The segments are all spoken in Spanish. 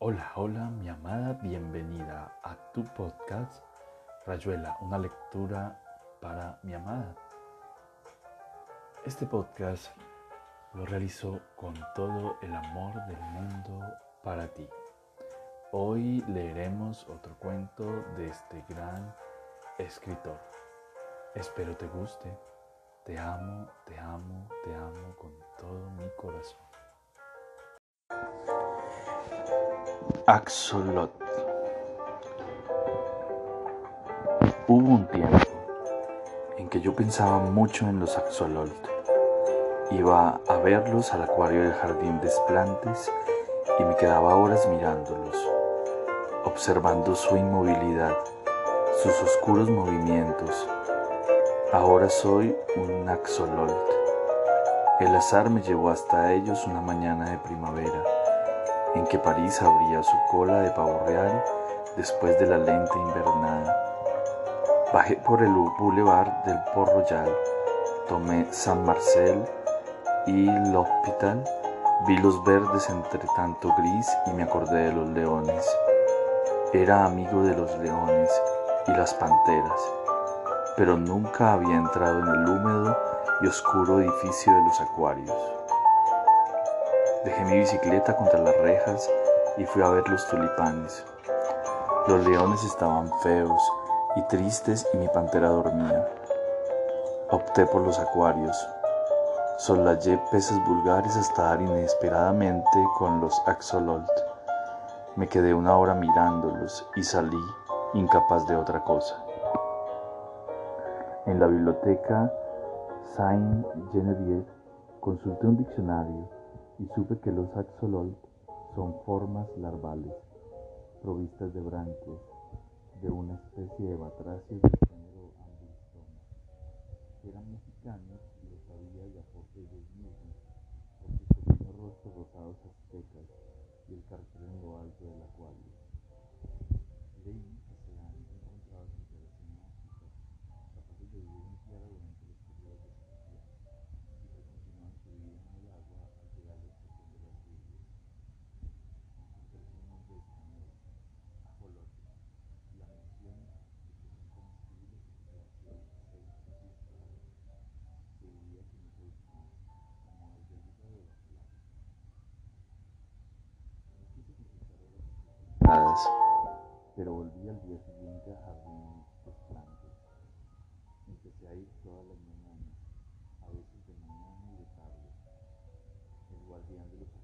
Hola, hola, mi amada, bienvenida a tu podcast Rayuela, una lectura para mi amada. Este podcast lo realizo con todo el amor del mundo para ti. Hoy leeremos otro cuento de este gran escritor. Espero te guste. Te amo, te amo, te amo con todo mi corazón. Axolot. Hubo un tiempo en que yo pensaba mucho en los axolot. Iba a verlos al acuario del jardín de Esplantes y me quedaba horas mirándolos, observando su inmovilidad, sus oscuros movimientos. Ahora soy un axolot. El azar me llevó hasta ellos una mañana de primavera en que París abría su cola de pavo real después de la lenta invernada. Bajé por el boulevard del Port Royal, tomé San Marcel y l'Hôpital, vi los verdes entre tanto gris y me acordé de los leones. Era amigo de los leones y las panteras, pero nunca había entrado en el húmedo y oscuro edificio de los acuarios. Dejé mi bicicleta contra las rejas y fui a ver los tulipanes. Los leones estaban feos y tristes y mi pantera dormía. Opté por los acuarios. Solayé peces vulgares hasta dar inesperadamente con los axolot. Me quedé una hora mirándolos y salí incapaz de otra cosa. En la biblioteca Saint-Geneviève consulté un diccionario y supe que los axolotl son formas larvales provistas de branquias de una especie de batracios del género Amblystoma. Eran mexicanos y lo sabía ya por ellos mismos, por sus rostros rosados aztecas y el cartel día siguiente a Jardín de Plantes. Empecé a ir todas las mañanas, a veces de mañana y de tarde. El guardián de los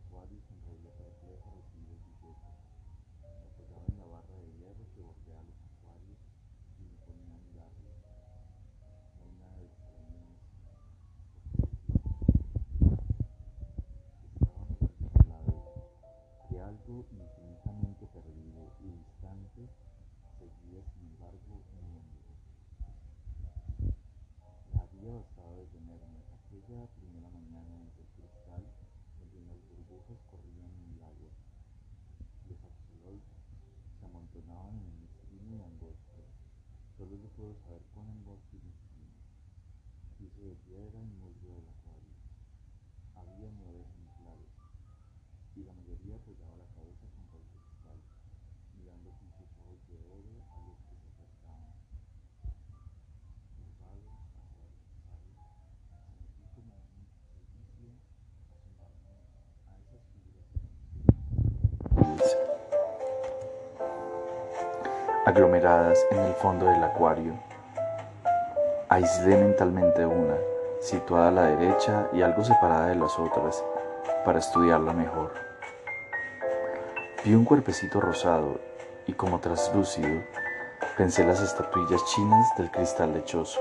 aglomeradas en el fondo del acuario. Aislé mentalmente una, situada a la derecha y algo separada de las otras, para estudiarla mejor. Vi un cuerpecito rosado y como traslúcido pensé las estatuillas chinas del cristal lechoso,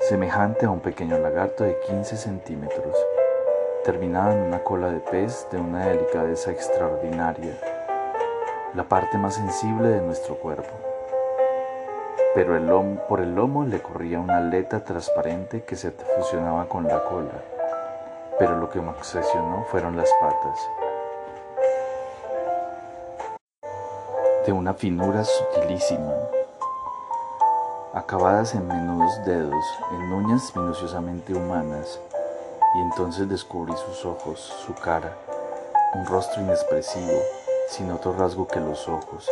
semejante a un pequeño lagarto de 15 centímetros, terminada en una cola de pez de una delicadeza extraordinaria, la parte más sensible de nuestro cuerpo. Pero el lomo, por el lomo le corría una aleta transparente que se fusionaba con la cola pero lo que me obsesionó fueron las patas. De una finura sutilísima, acabadas en menudos dedos, en uñas minuciosamente humanas, y entonces descubrí sus ojos, su cara, un rostro inexpresivo, sin otro rasgo que los ojos,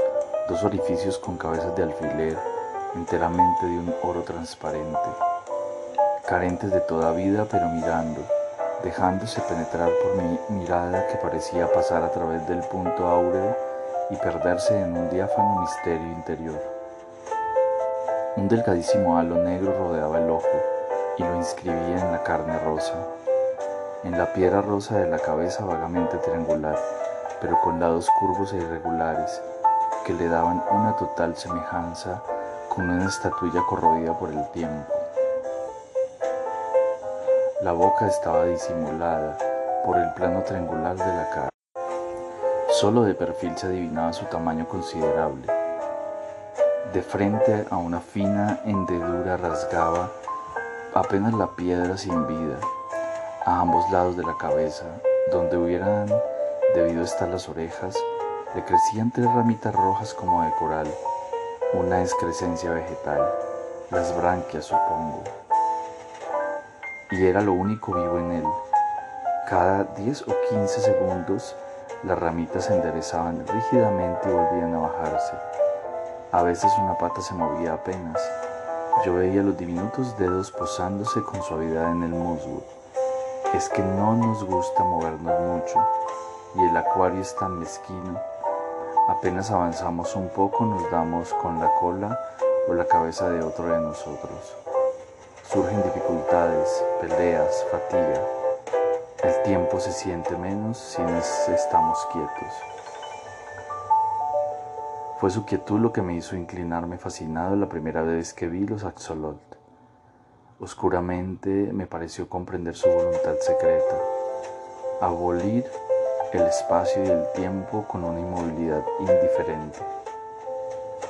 dos orificios con cabezas de alfiler, enteramente de un oro transparente, carentes de toda vida pero mirando, dejándose penetrar por mi mirada que parecía pasar a través del punto áureo y perderse en un diáfano misterio interior. Un delgadísimo halo negro rodeaba el ojo y lo inscribía en la carne rosa, en la piedra rosa de la cabeza vagamente triangular, pero con lados curvos e irregulares, que le daban una total semejanza con una estatuilla corroída por el tiempo. La boca estaba disimulada por el plano triangular de la cara. Solo de perfil se adivinaba su tamaño considerable. De frente a una fina hendedura rasgaba apenas la piedra sin vida, a ambos lados de la cabeza, donde hubieran debido estar las orejas, le crecían tres ramitas rojas como de coral, una excrescencia vegetal, las branquias supongo y era lo único vivo en él. Cada 10 o 15 segundos las ramitas se enderezaban rígidamente y volvían a bajarse. A veces una pata se movía apenas. Yo veía los diminutos dedos posándose con suavidad en el musgo. Es que no nos gusta movernos mucho y el acuario es tan mezquino. Apenas avanzamos un poco nos damos con la cola o la cabeza de otro de nosotros. Surgen dificultades, peleas, fatiga. El tiempo se siente menos si estamos quietos. Fue su quietud lo que me hizo inclinarme fascinado la primera vez que vi los axolot. Oscuramente me pareció comprender su voluntad secreta, abolir el espacio y el tiempo con una inmovilidad indiferente.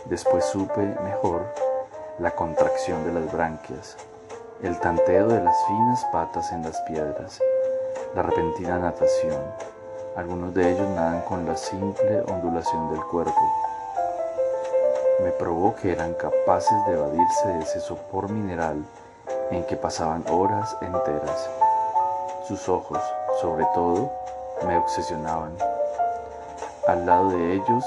Después supe mejor la contracción de las branquias, el tanteo de las finas patas en las piedras, la repentina natación. Algunos de ellos nadan con la simple ondulación del cuerpo. Me probó que eran capaces de evadirse de ese sopor mineral en que pasaban horas enteras. Sus ojos, sobre todo, me obsesionaban. Al lado de ellos,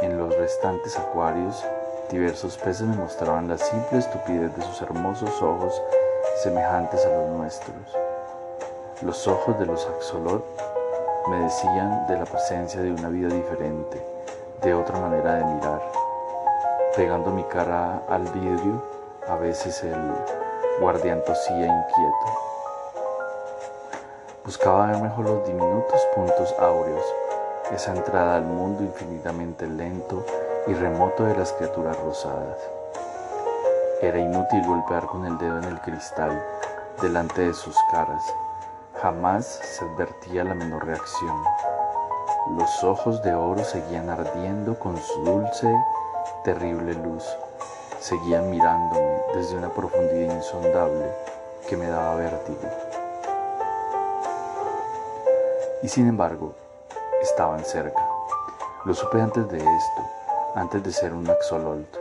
en los restantes acuarios, diversos peces me mostraban la simple estupidez de sus hermosos ojos semejantes a los nuestros. Los ojos de los axolot me decían de la presencia de una vida diferente, de otra manera de mirar. Pegando mi cara al vidrio, a veces el guardián tosía inquieto. Buscaba ver mejor los diminutos puntos áureos, esa entrada al mundo infinitamente lento y remoto de las criaturas rosadas. Era inútil golpear con el dedo en el cristal delante de sus caras. Jamás se advertía la menor reacción. Los ojos de oro seguían ardiendo con su dulce, terrible luz. Seguían mirándome desde una profundidad insondable que me daba vértigo. Y sin embargo, estaban cerca. Lo supe antes de esto, antes de ser un axolotl.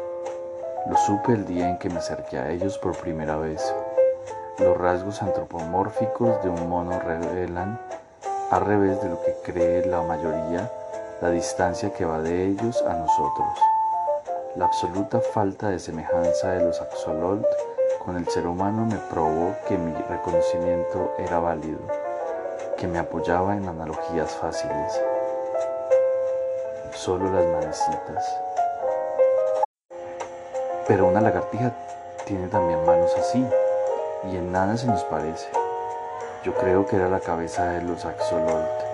Lo supe el día en que me acerqué a ellos por primera vez. Los rasgos antropomórficos de un mono revelan, al revés de lo que cree la mayoría, la distancia que va de ellos a nosotros. La absoluta falta de semejanza de los axolotl con el ser humano me probó que mi reconocimiento era válido, que me apoyaba en analogías fáciles. Solo las manecitas. Pero una lagartija tiene también manos así, y en nada se nos parece. Yo creo que era la cabeza de los axolotl,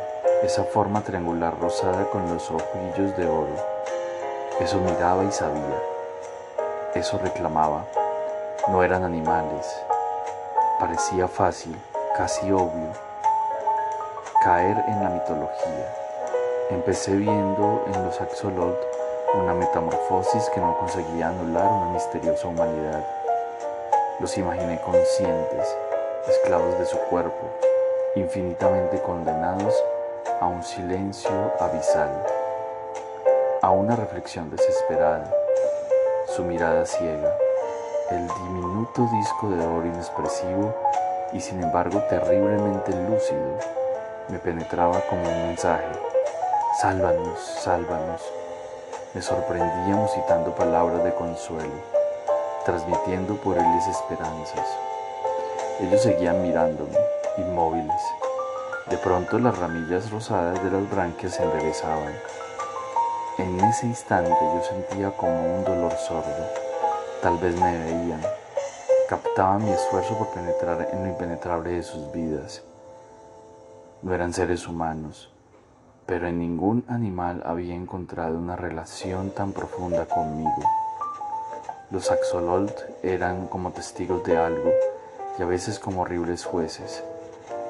esa forma triangular rosada con los ojillos de oro. Eso miraba y sabía, eso reclamaba. No eran animales. Parecía fácil, casi obvio, caer en la mitología. Empecé viendo en los axolotl una metamorfosis que no conseguía anular una misteriosa humanidad. Los imaginé conscientes, esclavos de su cuerpo, infinitamente condenados a un silencio abisal, a una reflexión desesperada, su mirada ciega, el diminuto disco de oro inexpresivo y sin embargo terriblemente lúcido, me penetraba como un mensaje Sálvanos, sálvanos. Me sorprendía musitando palabras de consuelo, transmitiendo por ellos esperanzas. Ellos seguían mirándome, inmóviles. De pronto las ramillas rosadas de las branquias se enderezaban. En ese instante yo sentía como un dolor sordo. Tal vez me veían, captaban mi esfuerzo por penetrar en lo impenetrable de sus vidas. No eran seres humanos, pero en ningún animal había encontrado una relación tan profunda conmigo. Los axololt eran como testigos de algo y a veces como horribles jueces.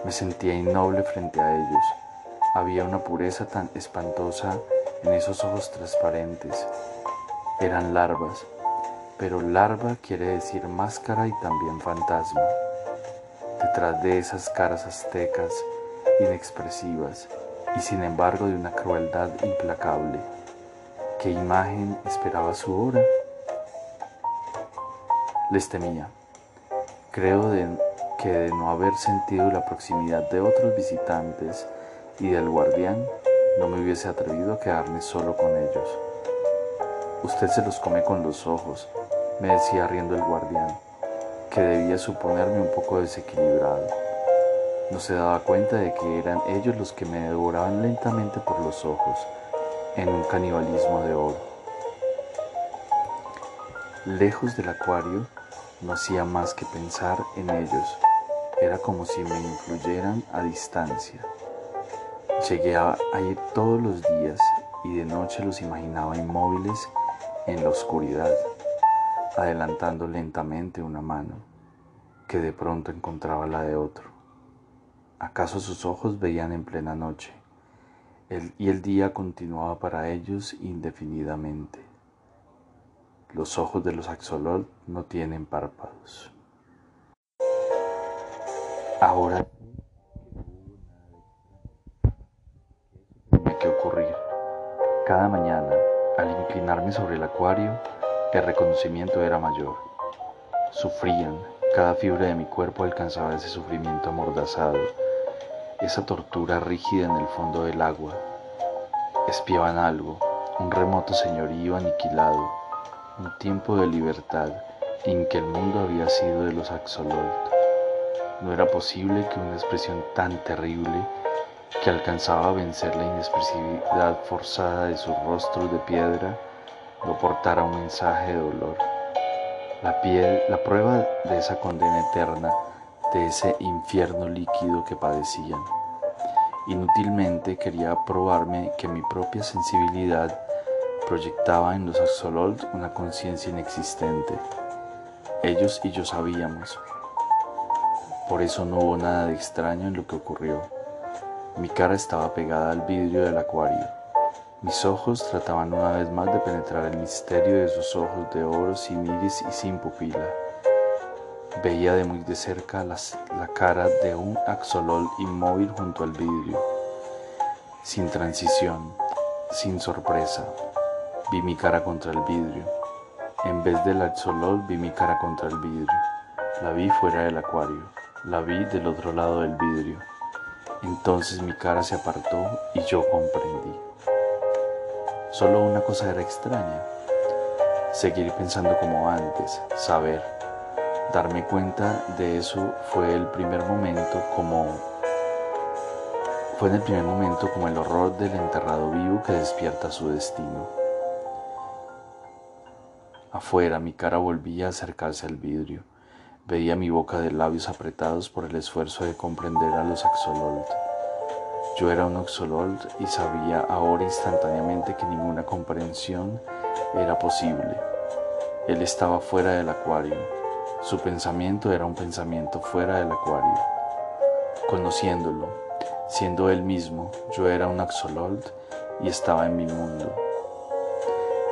Me sentía innoble frente a ellos. Había una pureza tan espantosa en esos ojos transparentes. Eran larvas, pero larva quiere decir máscara y también fantasma. Detrás de esas caras aztecas, inexpresivas, y sin embargo de una crueldad implacable. ¿Qué imagen esperaba su hora? Les temía. Creo que de no haber sentido la proximidad de otros visitantes y del guardián, no me hubiese atrevido a quedarme solo con ellos. Usted se los come con los ojos, me decía riendo el guardián, que debía suponerme un poco desequilibrado. No se daba cuenta de que eran ellos los que me devoraban lentamente por los ojos, en un canibalismo de oro. Lejos del acuario, no hacía más que pensar en ellos. Era como si me influyeran a distancia. Llegué a, ir todos los días y de noche los imaginaba inmóviles en la oscuridad, adelantando lentamente una mano, que de pronto encontraba la de otro. ¿Acaso sus ojos veían en plena noche? y el día continuaba para ellos indefinidamente. Los ojos de los axolot no tienen párpados. Ahora Cada mañana, al inclinarme sobre el acuario, el reconocimiento era mayor. Sufrían, cada fibra de mi cuerpo alcanzaba ese sufrimiento amordazado esa tortura rígida en el fondo del agua. Espiaban algo, un remoto señorío aniquilado, un tiempo de libertad en que el mundo había sido de los axololt. No era posible que una expresión tan terrible que alcanzaba a vencer la inexpresividad forzada de sus rostros de piedra no portara un mensaje de dolor. La, piel, la prueba de esa condena eterna de ese infierno líquido que padecían. Inútilmente quería probarme que mi propia sensibilidad proyectaba en los axololt una conciencia inexistente. Ellos y yo sabíamos. Por eso no hubo nada de extraño en lo que ocurrió. Mi cara estaba pegada al vidrio del acuario. Mis ojos trataban una vez más de penetrar el misterio de sus ojos de oro sin iris y sin pupila. Veía de muy de cerca la cara de un axolol inmóvil junto al vidrio. Sin transición, sin sorpresa, vi mi cara contra el vidrio. En vez del axolol vi mi cara contra el vidrio. La vi fuera del acuario, la vi del otro lado del vidrio. Entonces mi cara se apartó y yo comprendí. Solo una cosa era extraña. Seguir pensando como antes, saber, darme cuenta de eso fue el primer momento como fue en el primer momento como el horror del enterrado vivo que despierta su destino. Afuera mi cara volvía a acercarse al vidrio. Veía mi boca de labios apretados por el esfuerzo de comprender a los axololt. Yo era un axololt y sabía ahora instantáneamente que ninguna comprensión era posible. Él estaba fuera del acuario, su pensamiento era un pensamiento fuera del acuario. Conociéndolo, siendo él mismo, yo era un axololt y estaba en mi mundo.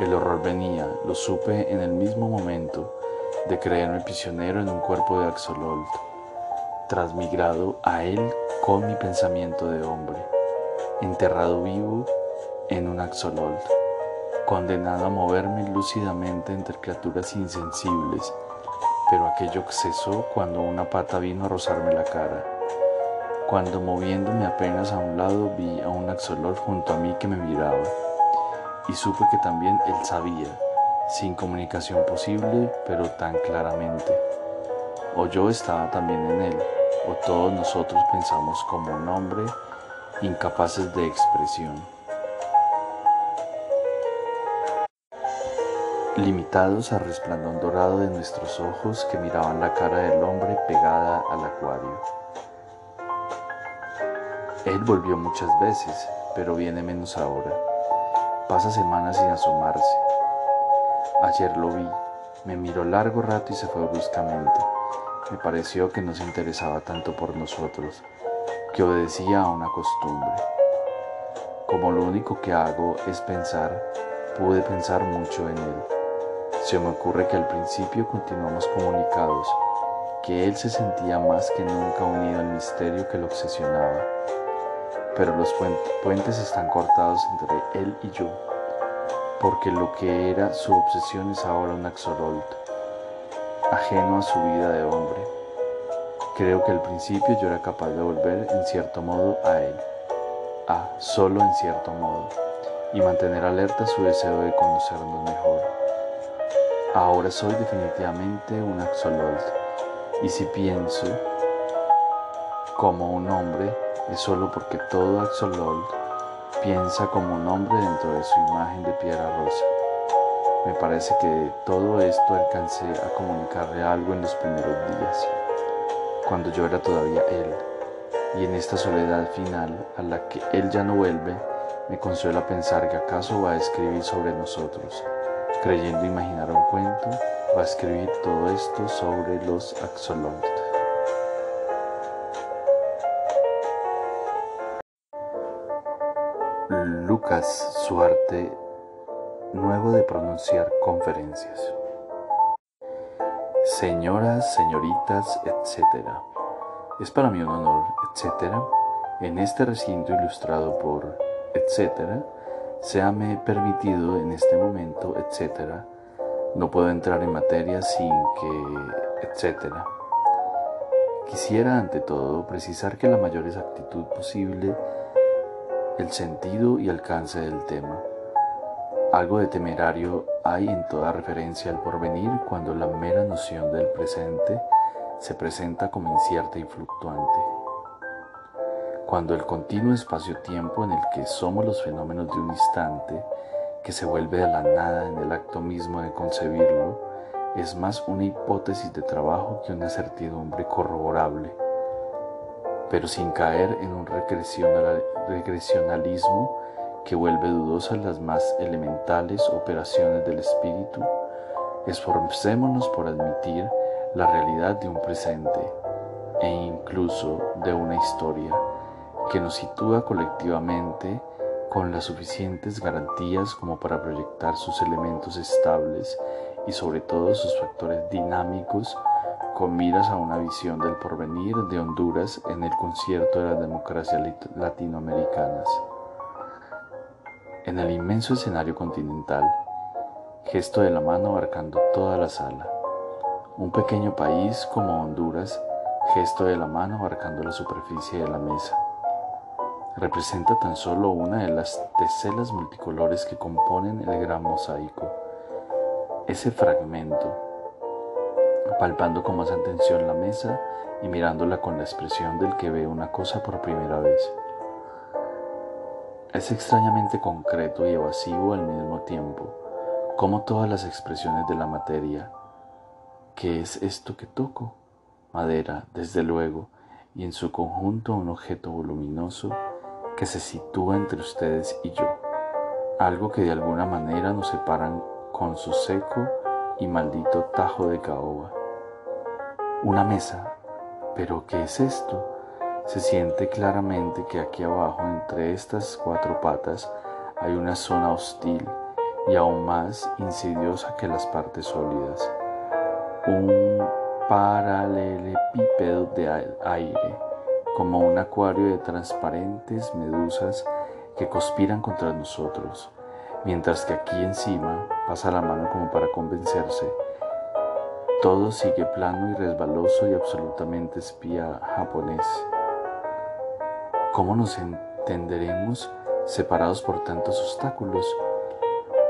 El horror venía, lo supe en el mismo momento de creerme prisionero en un cuerpo de axololt, transmigrado a él con mi pensamiento de hombre, enterrado vivo en un axololt, condenado a moverme lúcidamente entre criaturas insensibles pero aquello cesó cuando una pata vino a rozarme la cara, cuando moviéndome apenas a un lado vi a un axolot junto a mí que me miraba y supe que también él sabía, sin comunicación posible, pero tan claramente. O yo estaba también en él, o todos nosotros pensamos como un hombre, incapaces de expresión. limitados al resplandor dorado de nuestros ojos que miraban la cara del hombre pegada al acuario. Él volvió muchas veces, pero viene menos ahora. Pasa semanas sin asomarse. Ayer lo vi, me miró largo rato y se fue bruscamente. Me pareció que no se interesaba tanto por nosotros, que obedecía a una costumbre. Como lo único que hago es pensar, pude pensar mucho en él. Se me ocurre que al principio continuamos comunicados, que él se sentía más que nunca unido al misterio que lo obsesionaba pero los puentes están cortados entre él y yo, porque lo que era su obsesión es ahora un axolotl, ajeno a su vida de hombre. Creo que al principio yo era capaz de volver en cierto modo a él, a solo en cierto modo, y mantener alerta su deseo de conocernos mejor. Ahora soy definitivamente un axolotl, y si pienso como un hombre, es solo porque todo Axolotl piensa como un hombre dentro de su imagen de piedra rosa. Me parece que todo esto alcancé a comunicarle algo en los primeros días, cuando yo era todavía él, y en esta soledad final a la que él ya no vuelve, me consuela pensar que acaso va a escribir sobre nosotros, creyendo imaginar un cuento, va a escribir todo esto sobre los axolotls. Lucas su arte nuevo de pronunciar conferencias. Señoras, señoritas, etc. Es para mí un honor, etc. En este recinto ilustrado por etc. Seame permitido en este momento, etc. No puedo entrar en materia sin que, etc. Quisiera ante todo precisar que la mayor exactitud posible el sentido y alcance del tema. Algo de temerario hay en toda referencia al porvenir cuando la mera noción del presente se presenta como incierta y fluctuante. Cuando el continuo espacio-tiempo en el que somos los fenómenos de un instante, que se vuelve a la nada en el acto mismo de concebirlo, es más una hipótesis de trabajo que una certidumbre corroborable pero sin caer en un regresionalismo que vuelve dudosas las más elementales operaciones del espíritu, esforcémonos por admitir la realidad de un presente e incluso de una historia que nos sitúa colectivamente con las suficientes garantías como para proyectar sus elementos estables y sobre todo sus factores dinámicos con miras a una visión del porvenir de Honduras en el concierto de las democracias latinoamericanas. En el inmenso escenario continental, gesto de la mano abarcando toda la sala. Un pequeño país como Honduras, gesto de la mano abarcando la superficie de la mesa. Representa tan solo una de las teselas multicolores que componen el gran mosaico. Ese fragmento palpando con más atención la mesa y mirándola con la expresión del que ve una cosa por primera vez. Es extrañamente concreto y evasivo al mismo tiempo, como todas las expresiones de la materia. ¿Qué es esto que toco? Madera, desde luego, y en su conjunto un objeto voluminoso que se sitúa entre ustedes y yo, algo que de alguna manera nos separan con su seco y maldito tajo de caoba. Una mesa. ¿Pero qué es esto? Se siente claramente que aquí abajo, entre estas cuatro patas, hay una zona hostil y aún más insidiosa que las partes sólidas. Un paralelepípedo de aire, como un acuario de transparentes medusas que conspiran contra nosotros, mientras que aquí encima pasa la mano como para convencerse todo sigue plano y resbaloso y absolutamente espía japonés. ¿Cómo nos entenderemos separados por tantos obstáculos?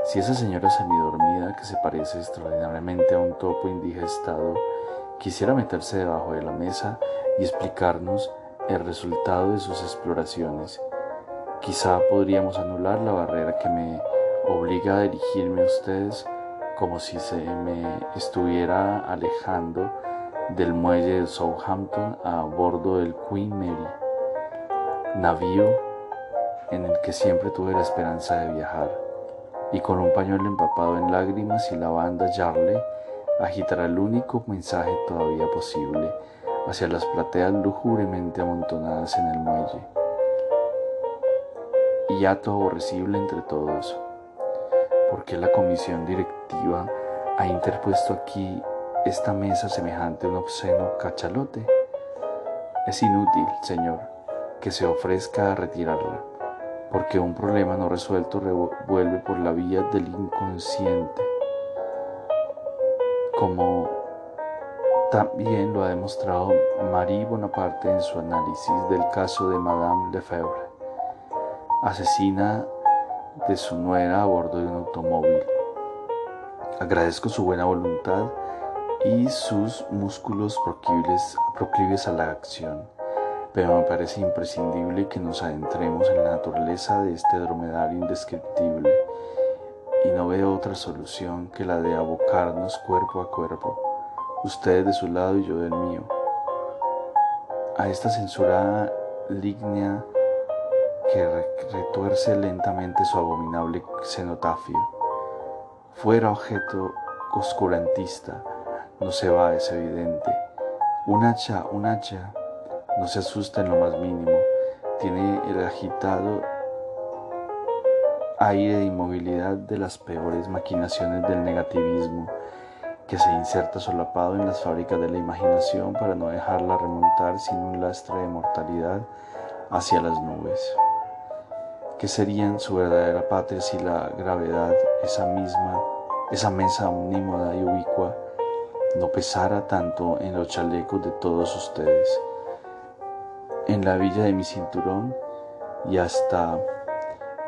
Si esa señora semidormida, que se parece extraordinariamente a un topo indigestado, quisiera meterse debajo de la mesa y explicarnos el resultado de sus exploraciones, quizá podríamos anular la barrera que me obliga a dirigirme a ustedes como si se me estuviera alejando del muelle de Southampton a bordo del Queen Mary, navío en el que siempre tuve la esperanza de viajar, y con un pañuelo empapado en lágrimas y la banda Jarley agitará el único mensaje todavía posible hacia las plateas lúgubremente amontonadas en el muelle. Y ato aborrecible entre todos, porque la comisión directiva ha interpuesto aquí esta mesa semejante a un obsceno cachalote? Es inútil, Señor, que se ofrezca a retirarla, porque un problema no resuelto revuelve por la vía del inconsciente, como también lo ha demostrado Marie Bonaparte en su análisis del caso de Madame Lefebvre, asesina de su nuera a bordo de un automóvil. Agradezco su buena voluntad y sus músculos proclives, a la acción, pero me parece imprescindible que nos adentremos en la naturaleza de este dromedario indescriptible y no veo otra solución que la de abocarnos cuerpo a cuerpo, usted de su lado y yo del mío, a esta censurada línea que retuerce lentamente su abominable cenotafio. Fuera objeto oscurantista, no se va, es evidente. Un hacha, un hacha, no se asusta en lo más mínimo, tiene el agitado aire de inmovilidad de las peores maquinaciones del negativismo que se inserta solapado en las fábricas de la imaginación para no dejarla remontar sin un lastre de mortalidad hacia las nubes. ¿Qué serían su verdadera patria si la gravedad, esa misma, esa mesa omnímoda y ubicua, no pesara tanto en los chalecos de todos ustedes? En la villa de mi cinturón y hasta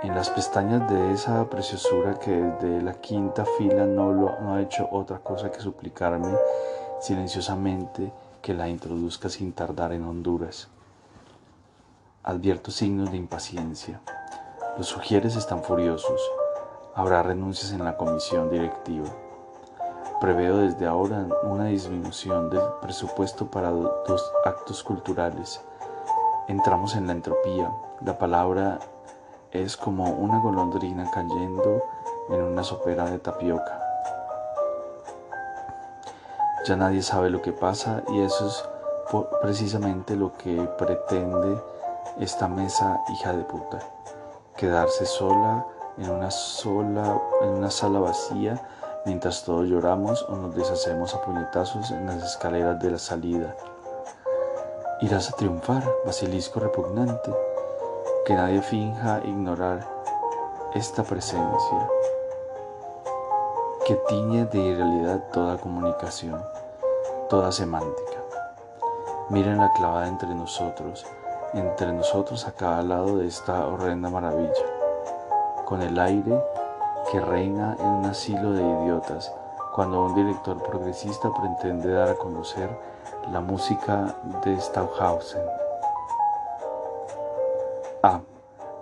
en las pestañas de esa preciosura que desde la quinta fila no, lo, no ha hecho otra cosa que suplicarme silenciosamente que la introduzca sin tardar en Honduras. Advierto signos de impaciencia. Los sugieres están furiosos. Habrá renuncias en la comisión directiva. Preveo desde ahora una disminución del presupuesto para dos actos culturales. Entramos en la entropía. La palabra es como una golondrina cayendo en una sopera de tapioca. Ya nadie sabe lo que pasa y eso es precisamente lo que pretende esta mesa hija de puta. Quedarse sola en una sola en una sala vacía mientras todos lloramos o nos deshacemos a puñetazos en las escaleras de la salida. Irás a triunfar, basilisco repugnante que nadie finja ignorar esta presencia que tiñe de irrealidad toda comunicación, toda semántica. Miren la clavada entre nosotros, entre nosotros a cada lado de esta horrenda maravilla, con el aire que reina en un asilo de idiotas cuando un director progresista pretende dar a conocer la música de Stauhausen. Ah,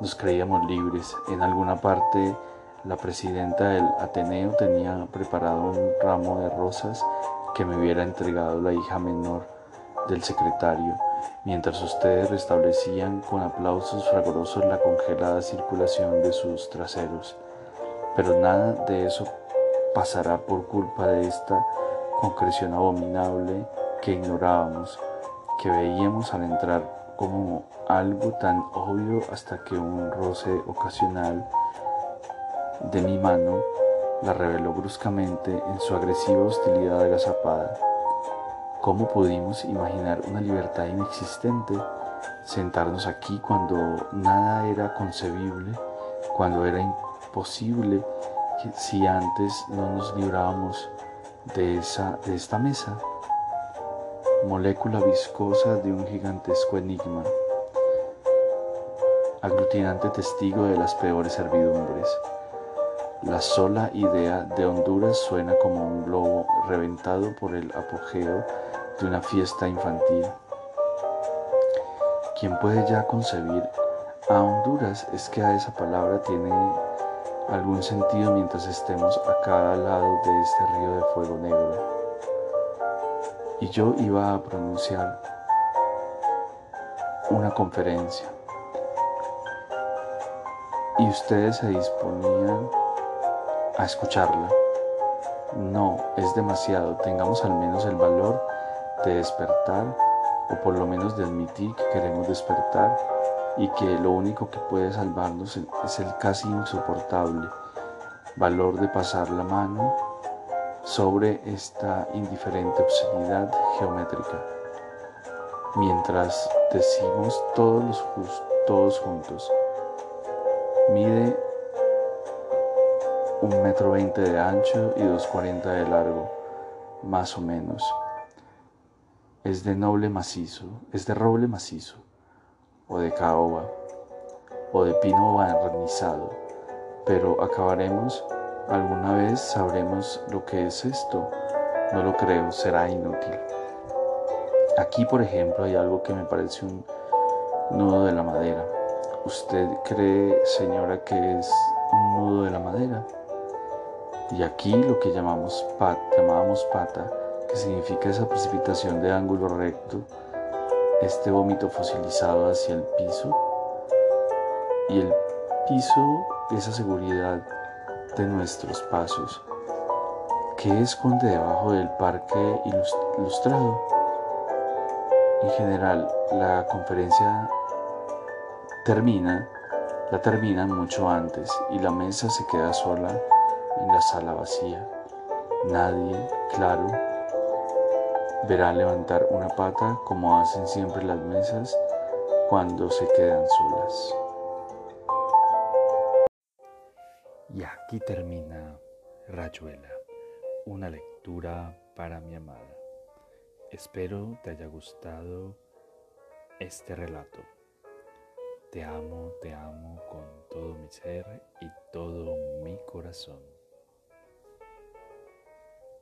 nos creíamos libres. En alguna parte la presidenta del Ateneo tenía preparado un ramo de rosas que me hubiera entregado la hija menor del secretario, mientras ustedes restablecían con aplausos fragorosos la congelada circulación de sus traseros. Pero nada de eso pasará por culpa de esta concreción abominable que ignorábamos, que veíamos al entrar como algo tan obvio hasta que un roce ocasional de mi mano la reveló bruscamente en su agresiva hostilidad agazapada. ¿Cómo pudimos imaginar una libertad inexistente? Sentarnos aquí cuando nada era concebible, cuando era imposible si antes no nos librábamos de, esa, de esta mesa molécula viscosa de un gigantesco enigma. aglutinante testigo de las peores servidumbres. La sola idea de Honduras suena como un globo reventado por el apogeo de una fiesta infantil. ¿Quién puede ya concebir a Honduras? Es que a esa palabra tiene algún sentido mientras estemos a cada lado de este río de fuego negro. Y yo iba a pronunciar una conferencia. Y ustedes se disponían a escucharla. No, es demasiado. Tengamos al menos el valor de despertar o por lo menos de admitir que queremos despertar y que lo único que puede salvarnos es el casi insoportable valor de pasar la mano sobre esta indiferente obscenidad geométrica, mientras decimos todos, los todos juntos, mide un metro veinte de ancho y dos cuarenta de largo, más o menos. Es de noble macizo, es de roble macizo, o de caoba, o de pino barnizado, pero acabaremos, alguna vez sabremos lo que es esto. No lo creo, será inútil. Aquí, por ejemplo, hay algo que me parece un nudo de la madera. ¿Usted cree, señora, que es un nudo de la madera? Y aquí lo que llamamos pat, llamábamos pata, que significa esa precipitación de ángulo recto, este vómito fosilizado hacia el piso, y el piso, esa seguridad de nuestros pasos. ¿Qué esconde debajo del parque ilustrado? En general, la conferencia termina, la terminan mucho antes y la mesa se queda sola en la sala vacía. Nadie, claro, verá levantar una pata como hacen siempre las mesas cuando se quedan solas. Y aquí termina Rayuela, una lectura para mi amada. Espero te haya gustado este relato. Te amo, te amo con todo mi ser y todo mi corazón.